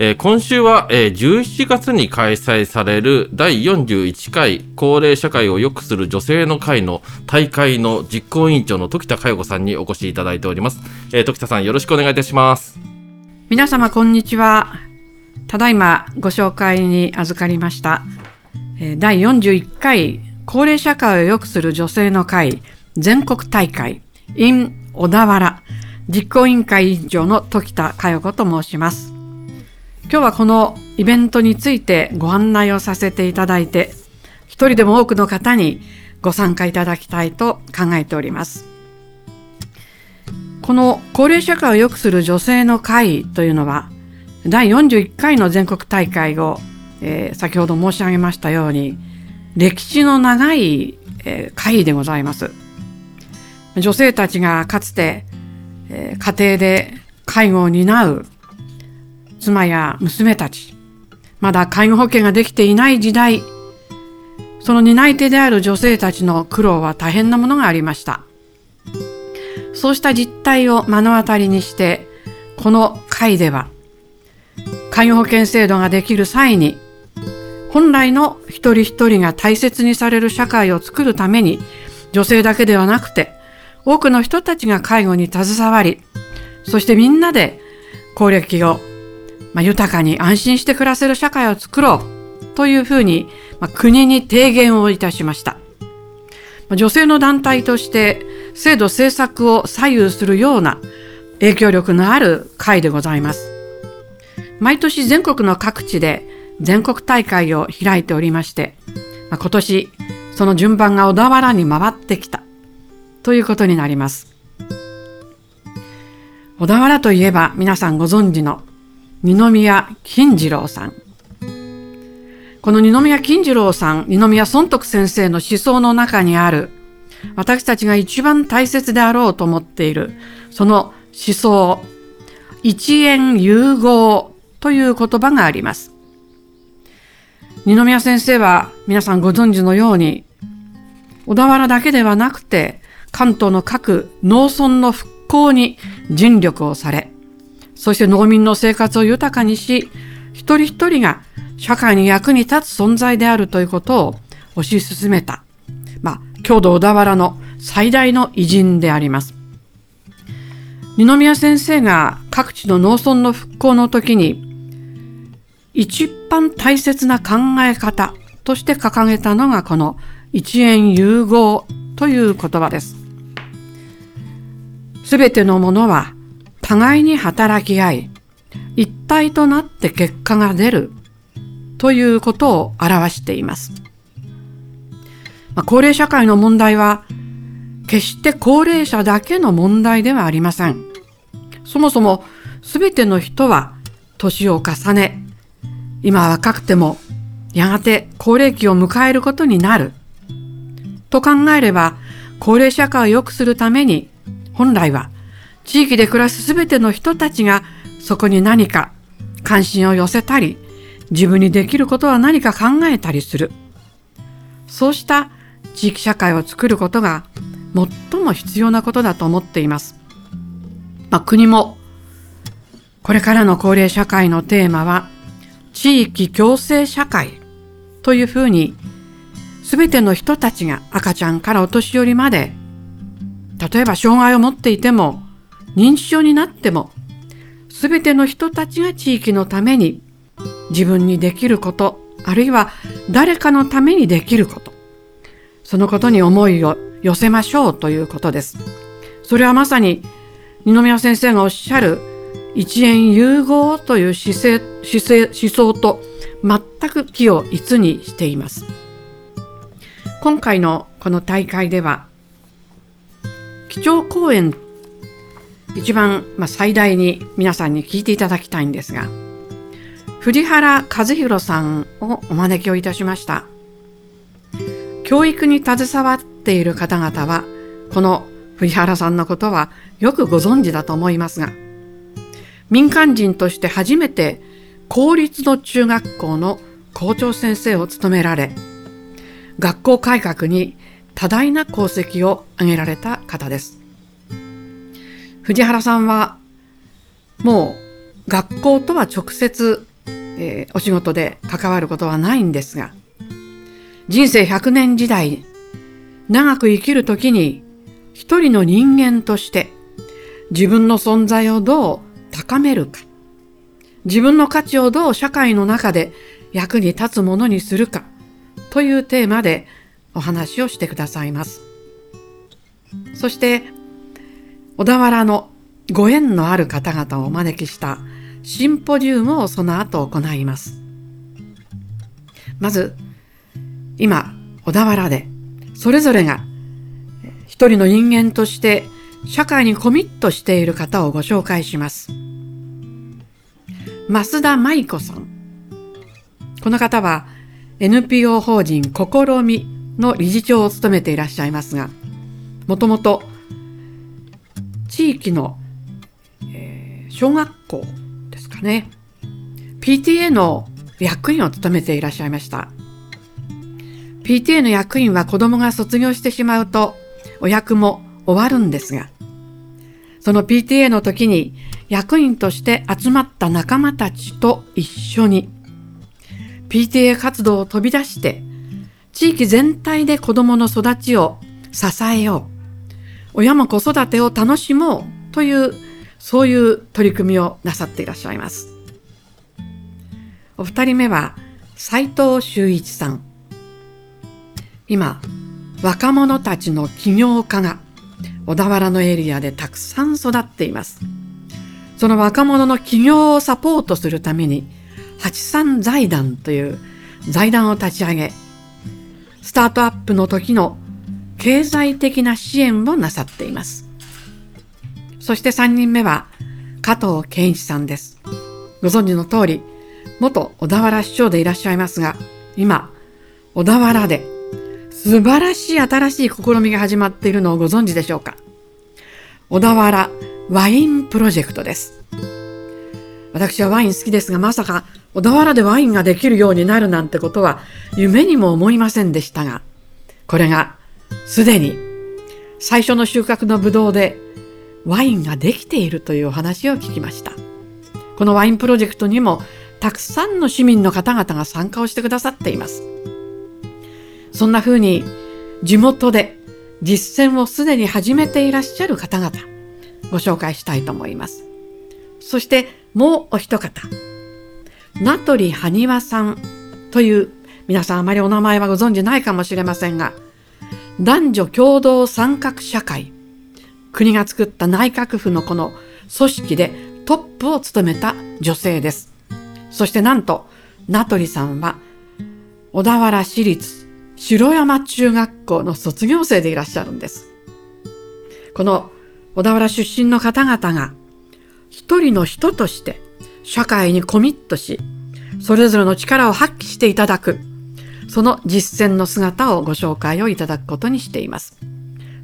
えー、今週は、えー、11月に開催される第41回高齢社会を良くする女性の会の大会の実行委員長の時田佳代子さんにお越しいただいております。えー、時田さんよろしくお願いいたします。皆様こんにちは。ただいまご紹介に預かりました。えー、第41回高齢社会を良くする女性の会全国大会 in 小田原実行委員会委員長の時田佳代子と申します。今日はこのイベントについてご案内をさせていただいて、一人でも多くの方にご参加いただきたいと考えております。この高齢社会を良くする女性の会というのは、第41回の全国大会を、えー、先ほど申し上げましたように、歴史の長い、えー、会でございます。女性たちがかつて、えー、家庭で介護を担う妻や娘たち、まだ介護保険ができていない時代、その担い手である女性たちの苦労は大変なものがありました。そうした実態を目の当たりにして、この会では、介護保険制度ができる際に、本来の一人一人が大切にされる社会を作るために、女性だけではなくて、多くの人たちが介護に携わり、そしてみんなで高齢期をまあ、豊かに安心して暮らせる社会を作ろうというふうに、まあ、国に提言をいたしました。まあ、女性の団体として制度政策を左右するような影響力のある会でございます。毎年全国の各地で全国大会を開いておりまして、まあ、今年その順番が小田原に回ってきたということになります。小田原といえば皆さんご存知の二宮金次郎さん。この二宮金次郎さん、二宮尊徳先生の思想の中にある、私たちが一番大切であろうと思っている、その思想、一円融合という言葉があります。二宮先生は皆さんご存知のように、小田原だけではなくて、関東の各農村の復興に尽力をされ、そして農民の生活を豊かにし、一人一人が社会に役に立つ存在であるということを推し進めた、まあ、郷土小田原の最大の偉人であります。二宮先生が各地の農村の復興の時に、一番大切な考え方として掲げたのがこの一円融合という言葉です。すべてのものは互いに働き合い、一体となって結果が出るということを表しています。まあ、高齢社会の問題は、決して高齢者だけの問題ではありません。そもそも全ての人は年を重ね、今若くてもやがて高齢期を迎えることになる。と考えれば、高齢社会を良くするために、本来は地域で暮らすすべての人たちがそこに何か関心を寄せたり、自分にできることは何か考えたりする。そうした地域社会を作ることが最も必要なことだと思っています。まあ、国もこれからの高齢社会のテーマは地域共生社会というふうにすべての人たちが赤ちゃんからお年寄りまで例えば障害を持っていても認知症になっても、すべての人たちが地域のために自分にできること、あるいは誰かのためにできること、そのことに思いを寄せましょうということです。それはまさに二宮先生がおっしゃる一円融合という姿勢、姿勢、思想と全く気を一にしています。今回のこの大会では、基調講演一番、まあ、最大に皆さんに聞いていただきたいんですが、藤原和弘さんをお招きをいたしました。教育に携わっている方々は、この藤原さんのことはよくご存知だと思いますが、民間人として初めて公立の中学校の校長先生を務められ、学校改革に多大な功績を挙げられた方です。藤原さんはもう学校とは直接、えー、お仕事で関わることはないんですが、人生100年時代、長く生きるときに一人の人間として自分の存在をどう高めるか、自分の価値をどう社会の中で役に立つものにするかというテーマでお話をしてくださいます。そして、小田原のご縁のある方々をお招きしたシンポジウムをその後行います。まず、今、小田原で、それぞれが一人の人間として社会にコミットしている方をご紹介します。増田舞子さん。この方は NPO 法人試みの理事長を務めていらっしゃいますが、もともと地域の小学校ですかね。PTA の役員を務めていらっしゃいました。PTA の役員は子供が卒業してしまうとお役も終わるんですが、その PTA の時に役員として集まった仲間たちと一緒に PTA 活動を飛び出して地域全体で子供の育ちを支えよう。親も子育てを楽しもうというそういう取り組みをなさっていらっしゃいます。お二人目は斉藤修一さん。今、若者たちの起業家が小田原のエリアでたくさん育っています。その若者の起業をサポートするために、八三財団という財団を立ち上げ、スタートアップの時の経済的な支援をなさっています。そして3人目は加藤健一さんです。ご存知の通り、元小田原市長でいらっしゃいますが、今、小田原で素晴らしい新しい試みが始まっているのをご存知でしょうか小田原ワインプロジェクトです。私はワイン好きですが、まさか小田原でワインができるようになるなんてことは夢にも思いませんでしたが、これがすでに最初の収穫のブドウでワインができているというお話を聞きました。このワインプロジェクトにもたくさんの市民の方々が参加をしてくださっています。そんな風に地元で実践をすでに始めていらっしゃる方々ご紹介したいと思います。そしてもうお一方、名取埴輪さんという皆さんあまりお名前はご存知ないかもしれませんが、男女共同参画社会国が作った内閣府のこの組織でトップを務めた女性です。そしてなんと、名取さんは、小田原市立城山中学校の卒業生でいらっしゃるんです。この小田原出身の方々が、一人の人として社会にコミットし、それぞれの力を発揮していただく、その実践の姿をご紹介をいただくことにしています。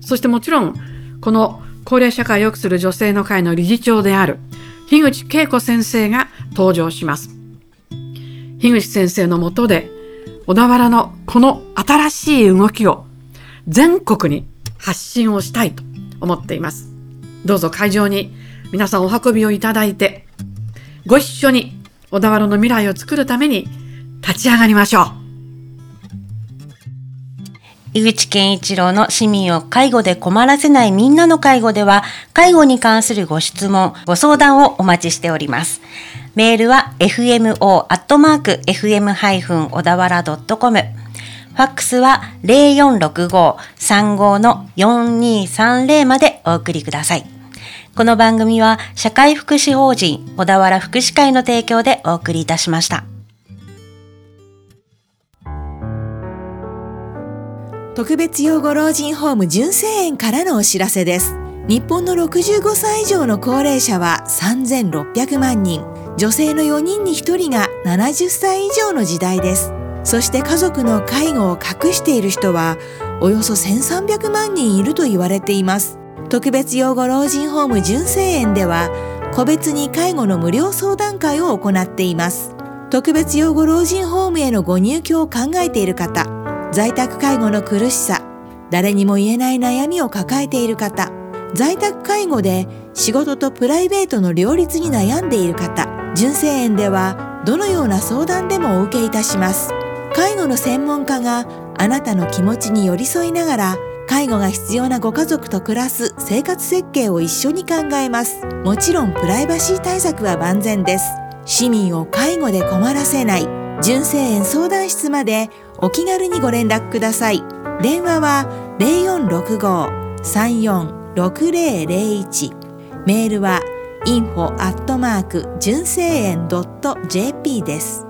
そしてもちろん、この高齢社会を良くする女性の会の理事長である樋口恵子先生が登場します。樋口先生のもとで小田原のこの新しい動きを全国に発信をしたいと思っています。どうぞ会場に皆さんお運びをいただいてご一緒に小田原の未来を作るために立ち上がりましょう。井口健一郎の市民を介護で困らせないみんなの介護では、介護に関するご質問、ご相談をお待ちしております。メールは fmo.fm- 小田原 .com。ファックスは0465-35-4230までお送りください。この番組は社会福祉法人小田原福祉会の提供でお送りいたしました。特別養護老人ホーム純正園からのお知らせです。日本の65歳以上の高齢者は3600万人。女性の4人に1人が70歳以上の時代です。そして家族の介護を隠している人はおよそ1300万人いると言われています。特別養護老人ホーム純正園では個別に介護の無料相談会を行っています。特別養護老人ホームへのご入居を考えている方、在宅介護の苦しさ、誰にも言えない悩みを抱えている方、在宅介護で仕事とプライベートの両立に悩んでいる方、純正園ではどのような相談でもお受けいたします。介護の専門家があなたの気持ちに寄り添いながら介護が必要なご家族と暮らす生活設計を一緒に考えます。もちろんプライバシー対策は万全です。市民を介護で困らせない純正園相談室までお気軽にご連絡ください。電話は0465-346001メールは info アットマーク純正園 .jp です。